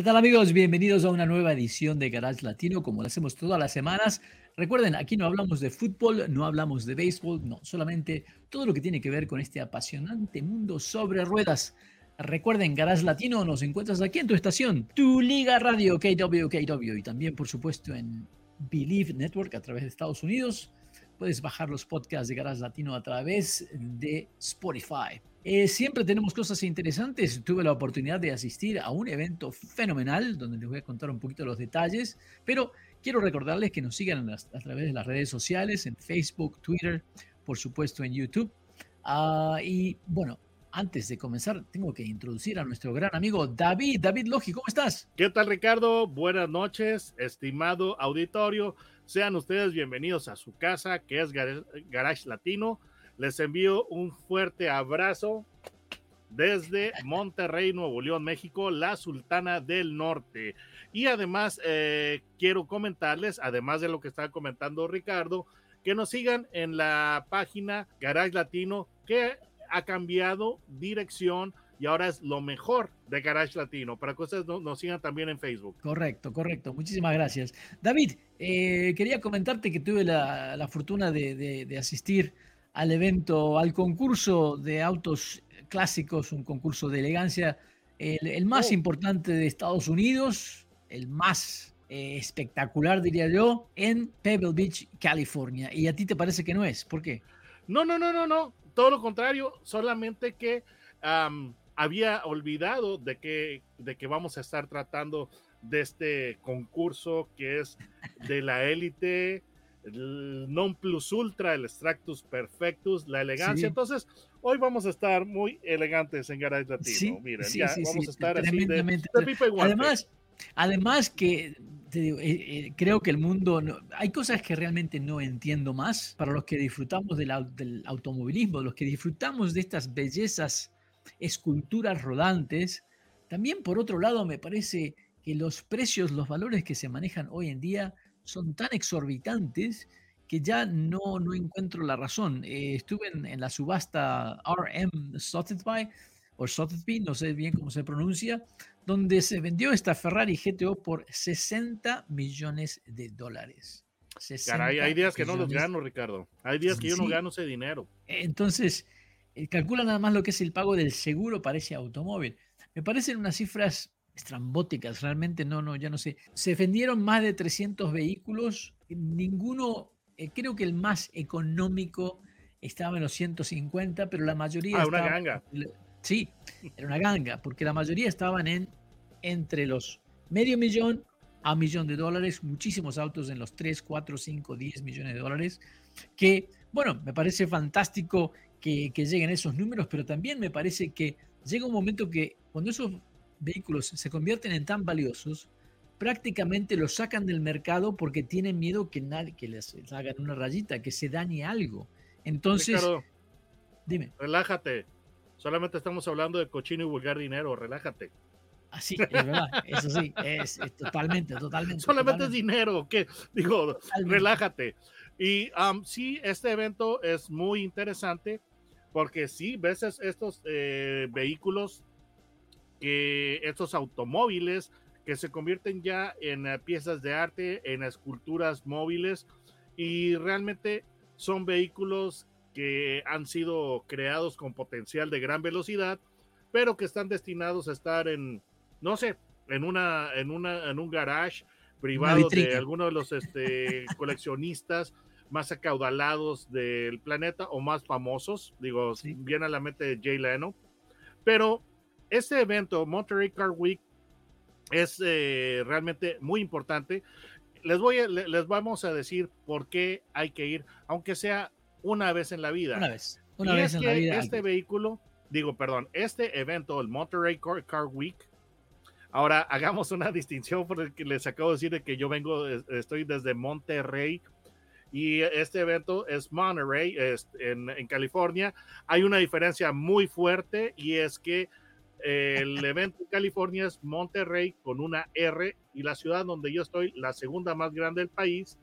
¿Qué tal amigos? Bienvenidos a una nueva edición de Garage Latino, como lo hacemos todas las semanas. Recuerden, aquí no hablamos de fútbol, no hablamos de béisbol, no, solamente todo lo que tiene que ver con este apasionante mundo sobre ruedas. Recuerden, Garage Latino, nos encuentras aquí en tu estación, tu Liga Radio KWKW y también, por supuesto, en Believe Network a través de Estados Unidos. Puedes bajar los podcasts de Garage Latino a través de Spotify. Eh, siempre tenemos cosas interesantes. Tuve la oportunidad de asistir a un evento fenomenal donde les voy a contar un poquito los detalles, pero quiero recordarles que nos sigan a, través de las redes sociales, en Facebook, Twitter, por supuesto en YouTube. Ah, y bueno, antes de comenzar, tengo que introducir a nuestro gran amigo David. David Logi, ¿cómo estás? ¿Qué tal, Ricardo? Buenas noches, estimado auditorio. Sean ustedes bienvenidos a su casa, que es Garage Latino. Les envío un fuerte abrazo desde Monterrey, Nuevo León, México, la Sultana del Norte. Y además, eh, quiero comentarles, además de lo que estaba comentando Ricardo, que nos sigan en la página Garage Latino, que ha cambiado dirección y ahora es lo mejor de Garage Latino, para que ustedes nos, sigan también en Facebook. Correcto, correcto. Muchísimas gracias. David, eh, quería comentarte que tuve la, fortuna de asistir al evento, al concurso de autos clásicos, un concurso de elegancia, el, más oh. importante de Estados Unidos, el más eh, espectacular, diría yo, en Pebble Beach, California. ¿Y a ti te parece que no es? ¿Por qué? No, no, no, no, no. Todo lo contrario, solamente que había olvidado de que, de que vamos a estar tratando de este concurso que es de la élite el non plus ultra, el extractus perfectus, la elegancia. Entonces, hoy vamos a estar muy elegantes en Garage Latino. Miren, ya vamos a estar así de, Además, además que eh, eh, creo que el mundo, hay cosas que realmente no entiendo más para los que disfrutamos del, del automovilismo, los que disfrutamos de estas bellezas, esculturas rodantes. También, por otro lado, me parece que los precios, los valores que se manejan hoy en día son tan exorbitantes que ya no, no encuentro la razón. Eh, estuve en, la subasta RM Sotheby, o Sotheby, no sé bien cómo se pronuncia, donde se vendió esta Ferrari GTO por 60 millones de dólares. Caray, hay días que no los gano, Ricardo. Hay días que yo no gano ese dinero. Entonces, eh, calcula nada más lo que es el pago del seguro para ese automóvil. Me parecen unas cifras estrambóticas, realmente no, no, ya no sé. Se vendieron más de 300 vehículos, ninguno, eh, creo que el más económico estaba en los 150, pero la mayoría... Ah, una ganga. Sí, era una ganga, porque la mayoría estaban en entre los medio millón a millón de dólares, muchísimos autos en los 3, 4, 5, 10 millones de dólares, que, bueno, me parece fantástico que, que lleguen esos números, pero también me parece que llega un momento que cuando esos vehículos se convierten en tan valiosos, prácticamente los sacan del mercado porque tienen miedo que, nadie, que les hagan una rayita, que se dañe algo. Entonces, dime. Relájate. Solamente estamos hablando de cochino y vulgar dinero, relájate. Así, es verdad, eso sí, es, totalmente, totalmente. Solamente es dinero, que digo, relájate. Y sí, este evento es muy interesante porque sí, ves estos eh, vehículos que estos automóviles que se convierten ya en eh, piezas de arte, en esculturas móviles y realmente son vehículos que han sido creados con potencial de gran velocidad, pero que están destinados a estar en, no sé, en una, en una, en un garage privado de alguno de los este, coleccionistas más acaudalados del planeta o más famosos, digo, viene a la mente de Jay Leno, pero este evento, Monterey Car Week, es eh, realmente muy importante. Les, voy les vamos a decir por qué hay que ir, aunque sea una vez en la vida. Una vez, una vez en la vida. Este vehículo, digo, perdón, este evento, el Monterey Car, Week, Ahora, hagamos una distinción porque les acabo de decir de que yo vengo, estoy desde Monterrey y este evento es Monterey, en, en, California. Hay una diferencia muy fuerte y es que el evento en California es Monterrey con una R y la ciudad donde yo estoy, la segunda más grande del país,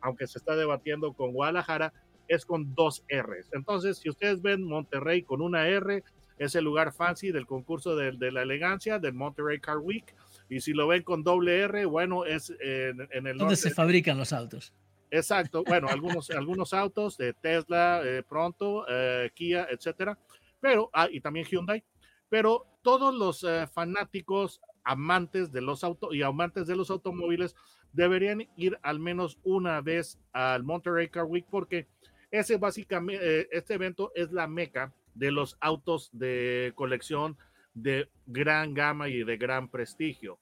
aunque se está debatiendo con Guadalajara, es con dos R's. Entonces, si ustedes ven Monterrey con una R, es el lugar fancy del concurso de, de la elegancia del Monterrey Car Week. Y si lo ven con doble R, bueno, es en, en el ¿Dónde se fabrican los autos? Exacto, bueno, algunos, algunos autos de Tesla, eh, pronto, eh, Kia, etcétera, pero, ah, y también Hyundai, pero todos los eh, fanáticos amantes de los autos y amantes de los automóviles deberían ir al menos una vez al Monterey Car Week porque ese básicamente, este evento es la meca de los autos de colección de gran gama y de gran prestigio.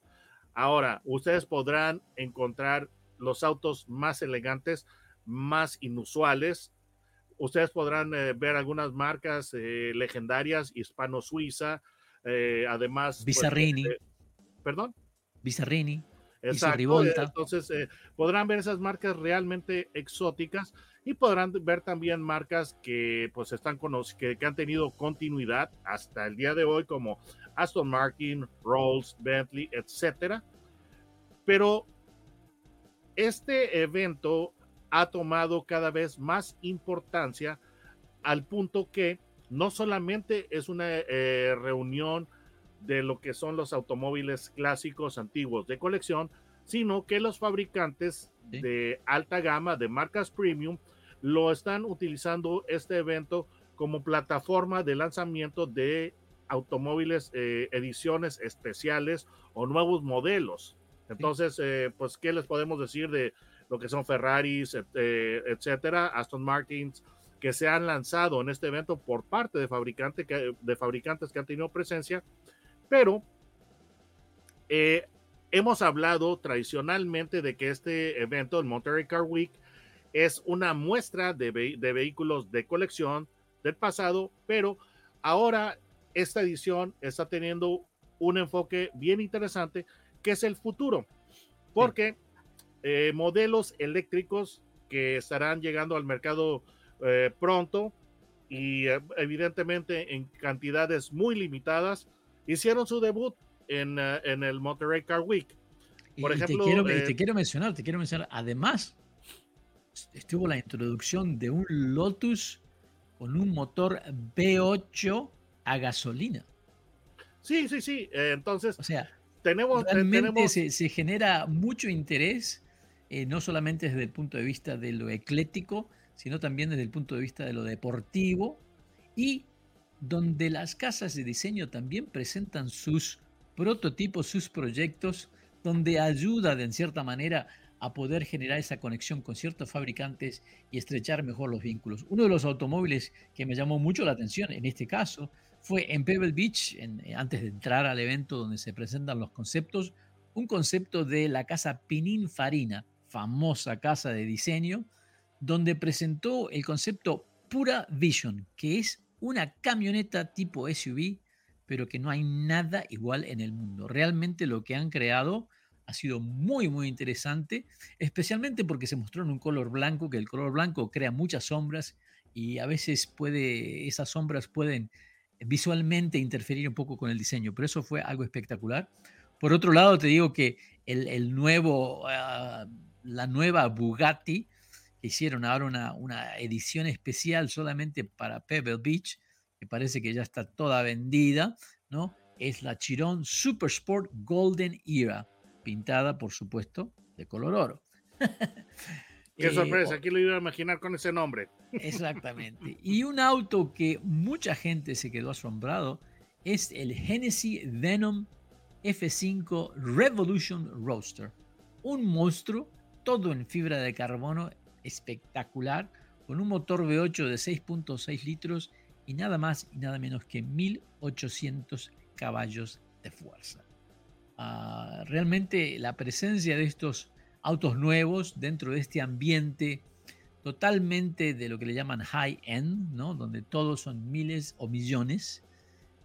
Ahora, ustedes podrán encontrar los autos más elegantes, más inusuales. Ustedes podrán eh, ver algunas marcas eh, legendarias, hispano-suiza, eh, además... Pues, Bizarrini. ¿Perdón? Bizarrini. Exacto. Entonces, podrán ver esas marcas realmente exóticas y podrán ver también marcas que pues están que, que han tenido continuidad hasta el día de hoy como Aston Martin, Rolls, Bentley, etcétera. Pero este evento ha tomado cada vez más importancia al punto que no solamente es una eh, reunión de lo que son los automóviles clásicos antiguos de colección, sino que los fabricantes de alta gama, de marcas premium, lo están utilizando este evento como plataforma de lanzamiento de automóviles, eh, ediciones especiales o nuevos modelos. Entonces, eh, pues, ¿qué les podemos decir de lo que son Ferraris, eh, etcétera, Aston Martins, que se han lanzado en este evento por parte de, fabricante que, de fabricantes que han tenido presencia? Pero eh, hemos hablado tradicionalmente de que este evento, el Monterey Car Week, es una muestra de, de vehículos de colección del pasado, pero ahora esta edición está teniendo un enfoque bien interesante que es el futuro, porque eh, modelos eléctricos que estarán llegando al mercado eh, pronto y eh, evidentemente en cantidades muy limitadas, hicieron su debut en, en el Monterey Car Week. Por ejemplo, te quiero, te quiero mencionar, te quiero mencionar, además, estuvo la introducción de un Lotus con un motor V8 a gasolina. Sí, sí, sí. entonces, o sea, tenemos, realmente Se, genera mucho interés, eh, no solamente desde el punto de vista de lo eclético, sino también desde el punto de vista de lo deportivo y donde las casas de diseño también presentan sus prototipos, sus proyectos, donde ayuda de en cierta manera a poder generar esa conexión con ciertos fabricantes y estrechar mejor los vínculos. Uno de los automóviles que me llamó mucho la atención en este caso fue en Pebble Beach, eh, antes de entrar al evento donde se presentan los conceptos, un concepto de la casa Pininfarina, famosa casa de diseño, donde presentó el concepto Pura Vision, que es una camioneta tipo SUV, pero que no hay nada igual en el mundo. Realmente lo que han creado ha sido muy, muy interesante, especialmente porque se mostró en un color blanco, que el color blanco crea muchas sombras y a veces puede, esas sombras pueden visualmente interferir un poco con el diseño, pero eso fue algo espectacular. Por otro lado, te digo que el, nuevo, ah, la nueva Bugatti, que hicieron ahora una, una, edición especial solamente para Pebble Beach, que parece que ya está toda vendida, ¿no? Es la Chiron Super Sport Golden Era, pintada, por supuesto, de color oro. Qué eh, sorpresa, aquí lo iba a imaginar con ese nombre. Exactamente. Y un auto que mucha gente se quedó asombrado es el Genesis Venom F5 Revolution Roadster. Un monstruo, todo en fibra de carbono, espectacular, con un motor V8 de 6.6 litros y nada más y nada menos que 1800 caballos de fuerza. Ah, realmente la presencia de estos autos nuevos dentro de este ambiente totalmente de lo que le llaman high-end, donde todos son miles o millones,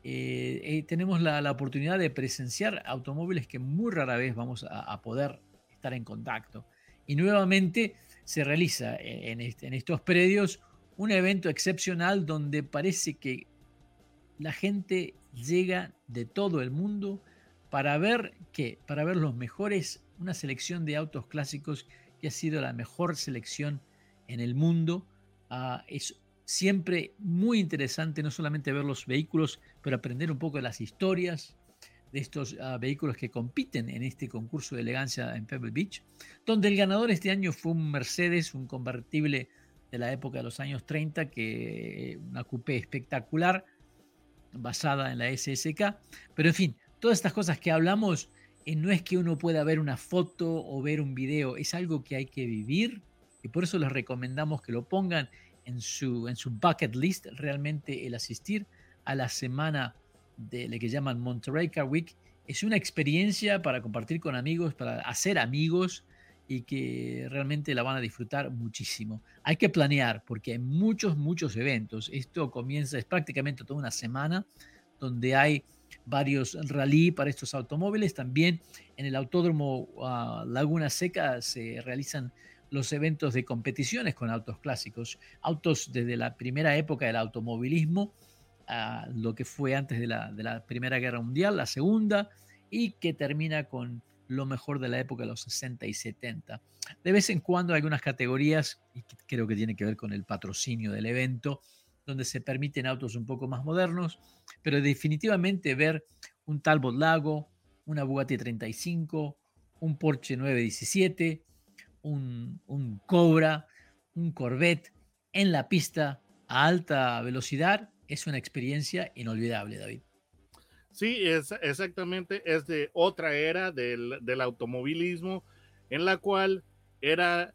tenemos la, oportunidad de presenciar automóviles que muy rara vez vamos a, poder estar en contacto. Y nuevamente se realiza en, en estos predios un evento excepcional donde parece que la gente llega de todo el mundo para ver qué, para ver los mejores, una selección de autos clásicos que ha sido la mejor selección en el mundo. Ah, es siempre muy interesante no solamente ver los vehículos, pero aprender un poco de las historias de estos ah, vehículos que compiten en este concurso de elegancia en Pebble Beach, donde el ganador este año fue un Mercedes, un convertible de la época de los años 30, que una coupé espectacular, basada en la SSK. Pero en fin, todas estas cosas que hablamos, eh, no es que uno pueda ver una foto o ver un video, es algo que hay que vivir y por eso les recomendamos que lo pongan en su, en su bucket list, realmente el asistir a la semana de lo que llaman Monterey Car Week. Es una experiencia para compartir con amigos, para hacer amigos y que realmente la van a disfrutar muchísimo. Hay que planear porque hay muchos, muchos eventos. Esto comienza, es prácticamente toda una semana donde hay varios rally para estos automóviles. También en el Autódromo ah, Laguna Seca se realizan los eventos de competiciones con autos clásicos, autos desde la primera época del automovilismo, a lo que fue antes de la, de la Primera Guerra Mundial, la Segunda, y que termina con lo mejor de la época de los 60 y 70. De vez en cuando hay algunas categorías, y creo que tiene que ver con el patrocinio del evento, donde se permiten autos un poco más modernos, pero definitivamente ver un Talbot Lago, una Bugatti 35, un Porsche 917, un, un Cobra, un Corvette en la pista a alta velocidad, es una experiencia inolvidable, David. Sí, es, exactamente, es de otra era del, automovilismo en la cual era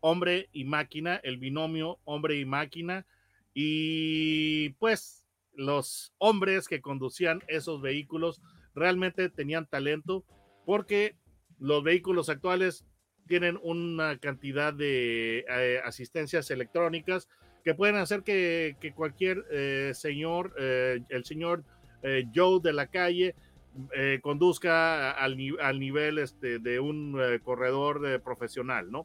hombre y máquina, el binomio hombre y máquina, y pues los hombres que conducían esos vehículos realmente tenían talento porque los vehículos actuales tienen una cantidad de eh, asistencias electrónicas que pueden hacer que, cualquier eh, señor, eh, el señor eh, Joe de la calle conduzca al, nivel este, de un corredor profesional, ¿no?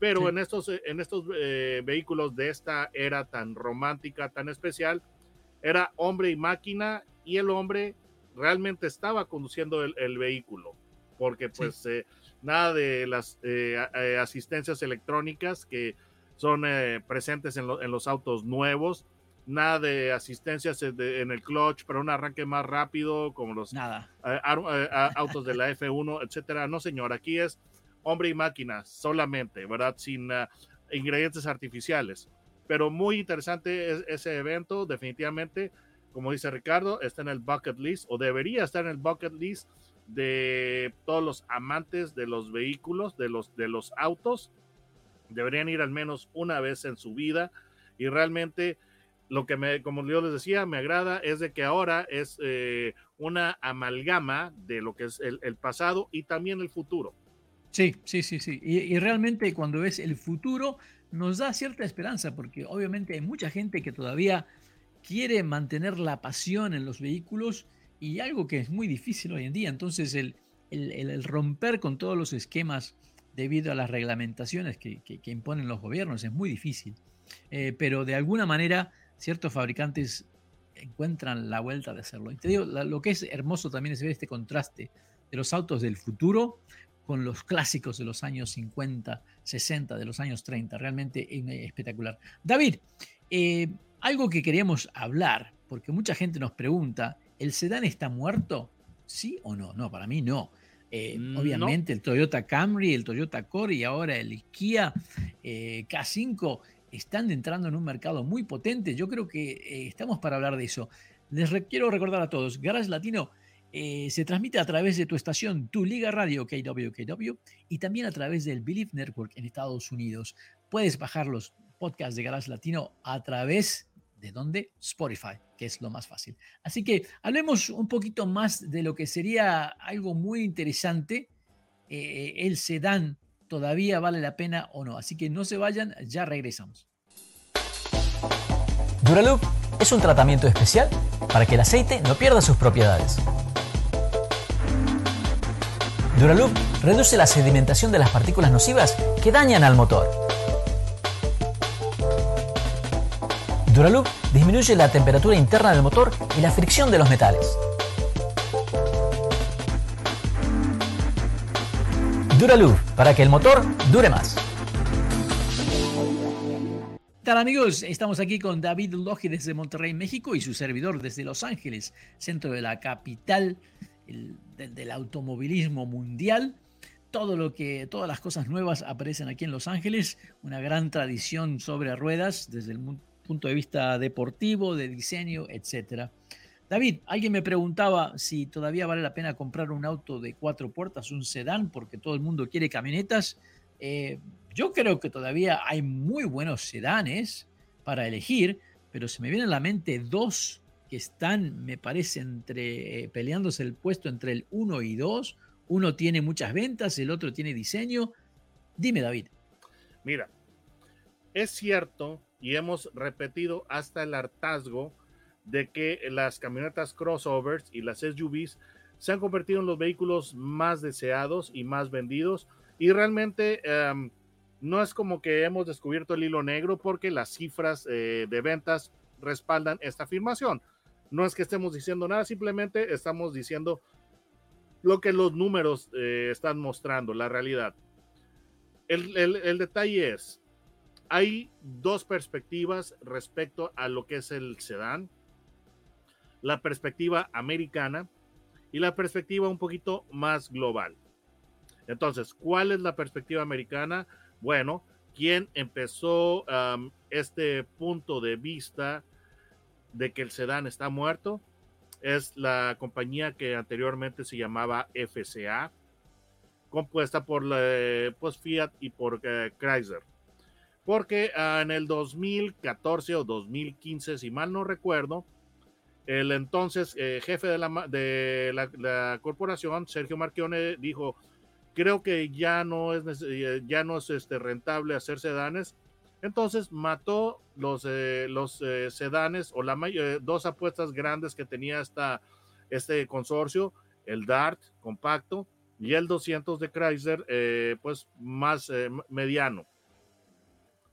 Pero en estos, en estos vehículos de esta era tan romántica, tan especial, era hombre y máquina y el hombre realmente estaba conduciendo el, vehículo, porque pues nada de las asistencias electrónicas que son presentes en, en, los autos nuevos, nada de asistencias en el clutch para un arranque más rápido, como los nada. Eh, eh, autos de la F1, etcétera. No, señor, aquí es hombre y máquina solamente, ¿verdad? Sin ingredientes artificiales. Pero muy interesante ese evento, definitivamente, como dice Ricardo, está en el bucket list o debería estar en el bucket list de todos los amantes de los vehículos, de los, de los autos. Deberían ir al menos una vez en su vida y realmente lo que me, como yo les decía, me agrada es de que ahora es eh, una amalgama de lo que es el, pasado y también el futuro. Sí, sí, sí, sí. Y, realmente cuando ves el futuro nos da cierta esperanza porque obviamente hay mucha gente que todavía quiere mantener la pasión en los vehículos y algo que es muy difícil hoy en día. Entonces el, el, romper con todos los esquemas debido a las reglamentaciones que, imponen los gobiernos es muy difícil. Eh, pero de alguna manera ciertos fabricantes encuentran la vuelta de hacerlo. Y lo que es hermoso también es ver este contraste de los autos del futuro con los clásicos de los años 50, 60, de los años 30. Realmente espectacular. David, eh, algo que queríamos hablar, porque mucha gente nos pregunta, ¿el sedán está muerto? ¿Sí o no? No, para mí no. Eh, mm, obviamente el Toyota Camry, el Toyota Core y ahora el Kia eh, K5 están entrando en un mercado muy potente. Yo creo que eh, estamos para hablar de eso. Les quiero recordar a todos, Garage Latino se transmite a través de tu estación, tu Liga Radio KWKW, y también a través del Believe Network en Estados Unidos. Puedes bajar los podcasts de Garage Latino a través de dónde? Spotify, que es lo más fácil. Así que hablemos un poquito más de lo que sería algo muy interesante, eh, el sedán todavía vale la pena o no. Así que no se vayan, ya regresamos. Duraloop es un tratamiento especial para que el aceite no pierda sus propiedades. Duraloop reduce la sedimentación de las partículas nocivas que dañan al motor. Duraloop disminuye la temperatura interna del motor y la fricción de los metales. Duraloop, para que el motor dure más. tal amigos? Estamos aquí con David Logi desde Monterrey, México y su servidor desde Los Ángeles, centro de la capital del, automovilismo mundial. Todo lo que, todas las cosas nuevas aparecen aquí en Los Ángeles, una gran tradición sobre ruedas desde el punto de vista deportivo, de diseño, etcétera. David, alguien me preguntaba si todavía vale la pena comprar un auto de cuatro puertas, un sedán, porque todo el mundo quiere camionetas. Eh, yo creo que todavía hay muy buenos sedanes para elegir, pero se me vienen a la mente dos que están, me parece, entre, eh, peleándose el puesto entre el 1 y 2. Uno tiene muchas ventas, el otro tiene diseño. Dime, David. Mira, es cierto y hemos repetido hasta el hartazgo de que las camionetas crossovers y las SUVs se han convertido en los vehículos más deseados y más vendidos y realmente em, no es como que hemos descubierto el hilo negro porque las cifras eh, de ventas respaldan esta afirmación. No es que estemos diciendo nada, simplemente estamos diciendo lo que los números eh, están mostrando, la realidad. El, detalle es, hay dos perspectivas respecto a lo que es el sedán. La perspectiva americana y la perspectiva un poquito más global. Entonces, ¿cuál es la perspectiva americana? Bueno, quien empezó este punto de vista de que el sedán está muerto es la compañía que anteriormente se llamaba FCA, compuesta por pues, Fiat y por eh, Chrysler. Porque ah, en el 2014 o 2015, si mal no recuerdo, el entonces eh, jefe de, la, corporación, Sergio Marchione, dijo, creo que ya no es, ya no es este, rentable hacer sedanes, entonces mató los, eh, eh, sedanes o la eh, dos apuestas grandes que tenía este consorcio, el DART compacto y el 200 de Chrysler, pues más mediano.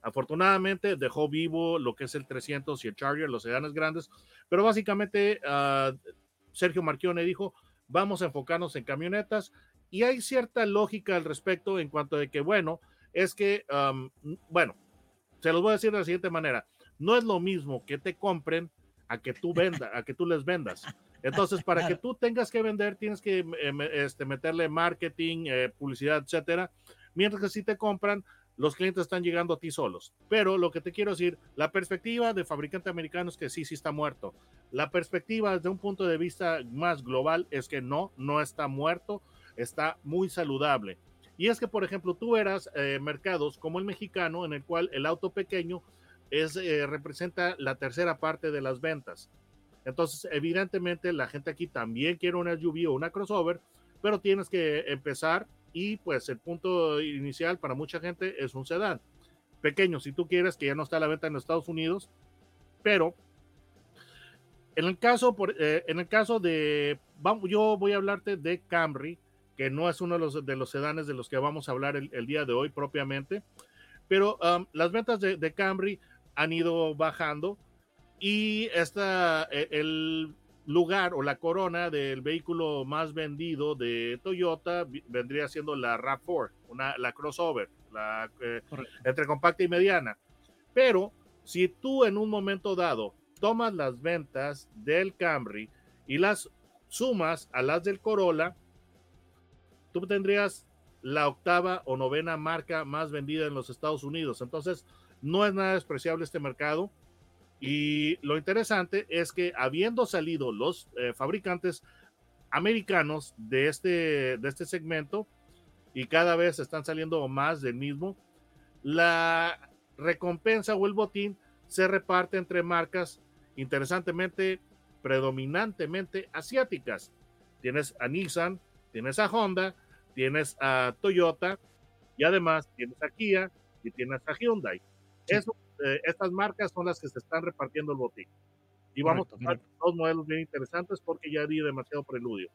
Afortunadamente dejó vivo lo que es el 300 y el Charger, los sedanes grandes, pero básicamente uh, Sergio Marchione dijo, vamos a enfocarnos en camionetas y hay cierta lógica al respecto en cuanto de que, bueno, es que, um, bueno, se los voy a decir de la siguiente manera. No es lo mismo que te compren a que tú vendas, a que tú les vendas. Entonces, para que tú tengas que vender, tienes que eh, este, meterle marketing, eh, publicidad, etcétera. Mientras que si te compran, los clientes están llegando a ti solos. Pero lo que te quiero decir, la perspectiva de fabricante americano es que sí, sí está muerto. La perspectiva desde un punto de vista más global es que no, no está muerto, está muy saludable. Y es que, por ejemplo, tú eras eh, mercados como el mexicano, en el cual el auto pequeño es, eh, representa la tercera parte de las ventas. Entonces, evidentemente, la gente aquí también quiere una SUV o una crossover, pero tienes que empezar y pues el punto inicial para mucha gente es un sedán. Pequeño, si tú quieres, que ya no está a la venta en Estados Unidos, pero en el caso, por, eh, en el caso de, vamos, yo voy a hablarte de Camry, que no es uno de los, de los sedanes de los que vamos a hablar el, día de hoy propiamente, pero um, las ventas de, Camry han ido bajando y esta, e, el lugar o la corona del vehículo más vendido de Toyota vendría siendo la RAV4, una, la crossover, la, eh, entre compacta y mediana. Pero si tú en un momento dado tomas las ventas del Camry y las sumas a las del Corolla, tú tendrías la octava o novena marca más vendida en los Estados Unidos. Entonces, no es nada despreciable este mercado. Y lo interesante es que habiendo salido los eh, fabricantes americanos de este, de este segmento, y cada vez están saliendo más del mismo, la recompensa o el botín se reparte entre marcas, interesantemente, predominantemente asiáticas. Tienes a Nissan, tienes a Honda, tienes a Toyota y además tienes a Kia y tienes a Hyundai. Eso, eh, estas marcas son las que se están repartiendo el botín. Y vamos a tener dos modelos bien interesantes porque ya di demasiado preludio.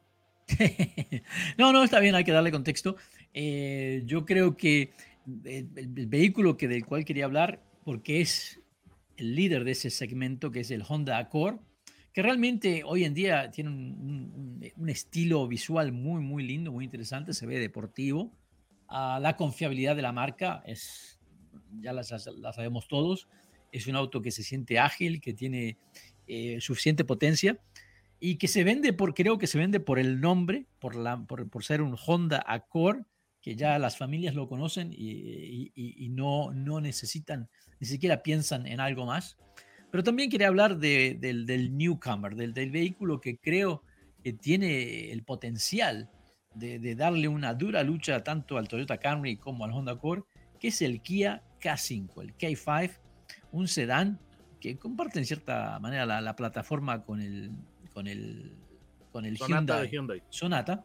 no, no, está bien, hay que darle contexto. Eh, yo creo que el, vehículo que, del cual quería hablar, porque es el líder de ese segmento, que es el Honda Accord, que realmente hoy en día tiene un, estilo visual muy, muy lindo, muy interesante, se ve deportivo. Ah, la confiabilidad de la marca es, ya la, sabemos todos, es un auto que se siente ágil, que tiene eh, suficiente potencia y que se vende por, creo que se vende por el nombre, por, la, por, por ser un Honda Accord, que ya las familias lo conocen y, y, no, no necesitan, ni siquiera piensan en algo más. Pero también quería hablar de, del, del, newcomer, del, del, vehículo que creo que tiene el potencial de, de, darle una dura lucha tanto al Toyota Camry como al Honda Accord, que es el Kia K5, el K5, un sedán que comparte en cierta manera la, la plataforma con el, con el, con el Sonata Hyundai, Sonata.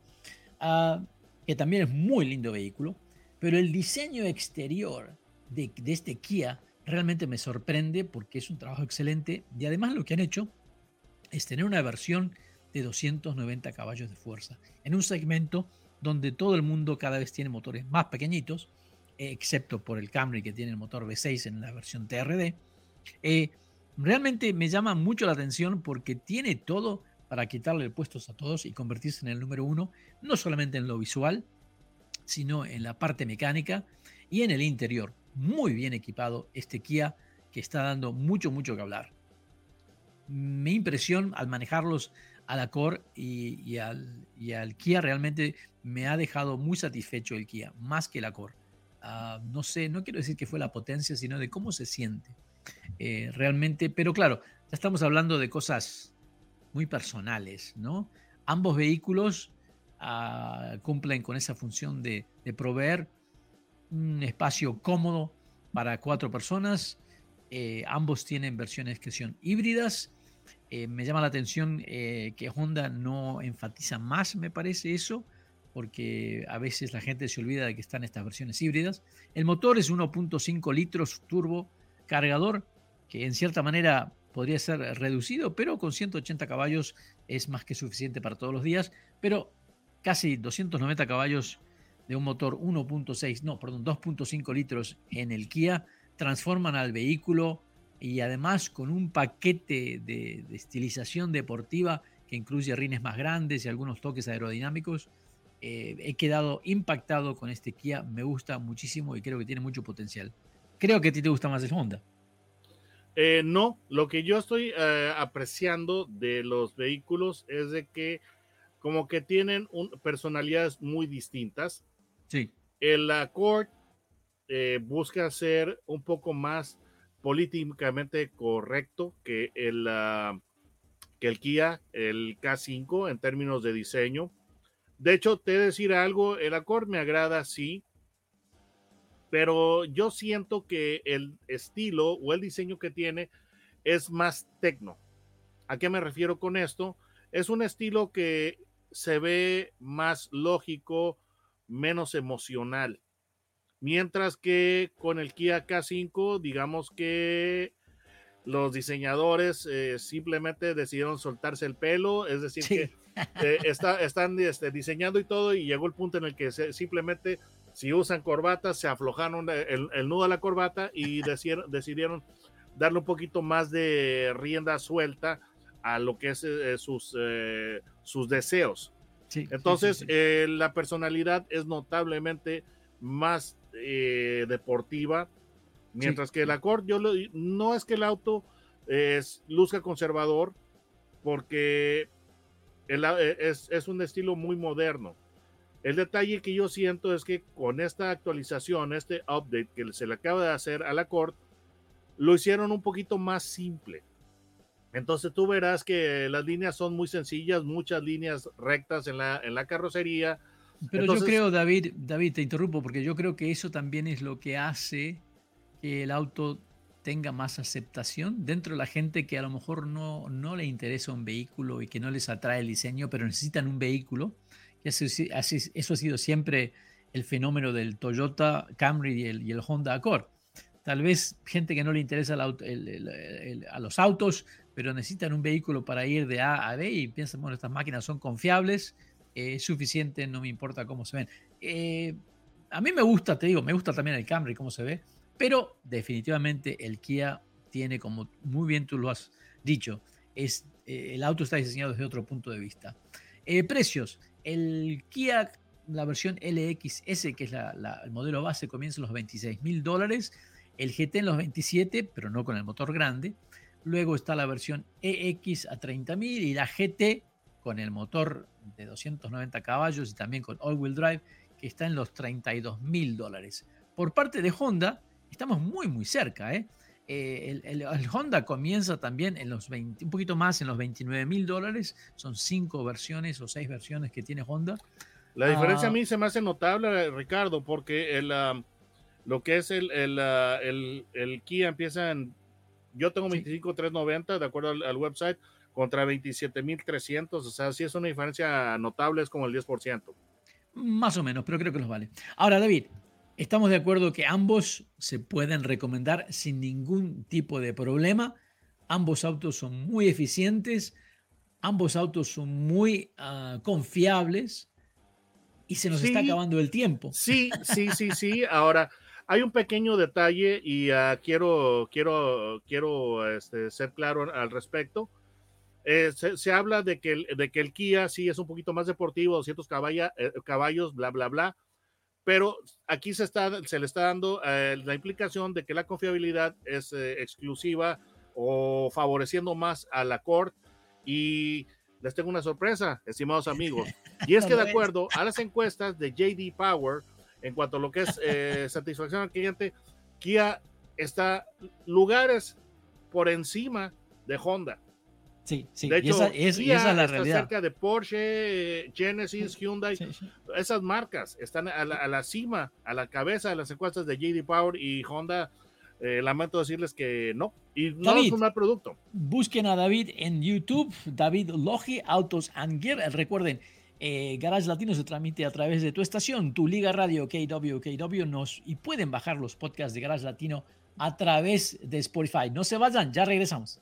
Uh, que también es muy lindo vehículo, pero el diseño exterior de, este Kia realmente me sorprende porque es un trabajo excelente y además lo que han hecho es tener una versión de 290 caballos de fuerza en un segmento donde todo el mundo cada vez tiene motores más pequeñitos, excepto por el Camry que tiene el motor V6 en la versión TRD. Eh, realmente me llama mucho la atención porque tiene todo para quitarle puestos a todos y convertirse en el número uno, no solamente en lo visual, sino en la parte mecánica y en el interior. Muy bien equipado este Kia que está dando mucho, mucho que hablar. Mi impresión al manejarlos al Accord y, al, y al Kia realmente me ha dejado muy satisfecho el Kia, más que el Accord. Ah, no sé, no quiero decir que fue la potencia, sino de cómo se siente eh, realmente. Pero claro, ya estamos hablando de cosas muy personales, ¿no? Ambos vehículos ah, cumplen con esa función de, proveer un espacio cómodo para cuatro personas. Eh, ambos tienen versiones que son híbridas. Eh, me llama la atención que Honda no enfatiza más, me parece eso, porque a veces la gente se olvida de que están estas versiones híbridas. El motor es 1.5 litros turbo cargador, que en cierta manera podría ser reducido, pero con 180 caballos es más que suficiente para todos los días, pero casi 290 caballos de un motor 1.6, no, perdón, 2.5 litros en el Kia transforman al vehículo y además con un paquete de, estilización deportiva que incluye rines más grandes y algunos toques aerodinámicos. Eh, he quedado impactado con este Kia, me gusta muchísimo y creo que tiene mucho potencial. Creo que a ti te gusta más el Honda. Eh, no, lo que yo estoy eh, apreciando de los vehículos es de que como que tienen personalidades muy distintas. Sí. El Accord busca ser un poco más políticamente correcto que el, ah, que el Kia, el K5 en términos de diseño. De hecho, te decir algo, el Accord me agrada, sí, pero yo siento que el estilo o el diseño que tiene es más tecno. ¿A qué me refiero con esto? Es un estilo que se ve más lógico, menos emocional. Mientras que con el Kia K5, digamos que los diseñadores eh, simplemente decidieron soltarse el pelo, es decir, que eh, están este, diseñando y todo, y llegó el punto en el que simplemente si usan corbatas, se aflojaron el, nudo a la corbata y decidieron, darle un poquito más de rienda suelta a lo que es eh, sus, eh, sus deseos. Entonces, eh, la personalidad es notablemente más deportiva, mientras que el Accord, yo no es que el auto es, luzca conservador, porque es, es un estilo muy moderno el detalle que yo siento es que con esta actualización, este update que se le acaba de hacer a la Accord, lo hicieron un poquito más simple. Entonces tú verás que las líneas son muy sencillas, muchas líneas rectas en la, en la carrocería. Pero yo creo, David, David, te interrumpo porque yo creo que eso también es lo que hace que el auto tenga más aceptación dentro de la gente que a lo mejor no, no le interesa un vehículo y que no les atrae el diseño, pero necesitan un vehículo eso, eso ha sido siempre el fenómeno del Toyota Camry y el, Honda Accord. tal vez gente que no le interesa a los autos, pero necesitan un vehículo para ir de A a B y piensan, bueno, estas máquinas son confiables, eh, es suficiente, no me importa cómo se ven. Eh, a mí me gusta, te digo, me gusta también el Camry, cómo se ve, pero definitivamente el Kia tiene, como muy bien tú lo has dicho, es, eh, el auto está diseñado desde otro punto de vista. precios, el Kia, la versión LXS, que es el modelo base, comienza en los 26 mil dólares, el GT en los 27, pero no con el motor grande. Luego está la versión EX a 30.000 y la GT con el motor de 290 caballos y también con all-wheel drive que está en los 32 mil dólares. Por parte de Honda, estamos muy, muy cerca. ¿eh? eh el, Honda comienza también en los 20, un poquito más en los 29 mil dólares. Son cinco versiones o seis versiones que tiene Honda. La diferencia a ah. mí se me hace notable, Ricardo, porque el, ah, lo que es el, el, ah, el, el Kia empieza en yo tengo 25,390 de acuerdo al, website contra 27,300. O sea, sí es una diferencia notable, es como el 10%. Más o menos, pero creo que los vale. Ahora, David, estamos de acuerdo que ambos se pueden recomendar sin ningún tipo de problema. Ambos autos son muy eficientes, ambos autos son muy ah, confiables y se nos está acabando el tiempo. Sí, sí, sí, sí. Ahora, hay un pequeño detalle y uh, quiero, quiero, quiero este, ser claro al respecto. Eh, se, se, habla de que, el, de que el Kia sí es un poquito más deportivo, 200 caballa, eh, caballos, bla, bla, bla, pero aquí se, está, se le está dando eh, la implicación de que la confiabilidad es exclusiva o favoreciendo más a la Cord y les tengo una sorpresa, estimados amigos, y es que de acuerdo a las encuestas de JD Power, en cuanto a lo que es eh, satisfacción al cliente, Kia está lugares por encima de Honda. Sí, sí, de hecho, esa, es, esa es la está cerca de Porsche, Genesis, Hyundai, esas marcas están a la, cima, a la cabeza de las encuestas de JD Power y Honda. Eh, lamento decirles que no, y no es un mal producto. Busquen a David en YouTube, David Logi, Autos and Gear. Recuerden, eh, Garage Latino se transmite a través de tu estación, tu Liga Radio KW, KW, nos, y pueden bajar los podcasts de Garage Latino a través de Spotify. No se vayan, ya regresamos.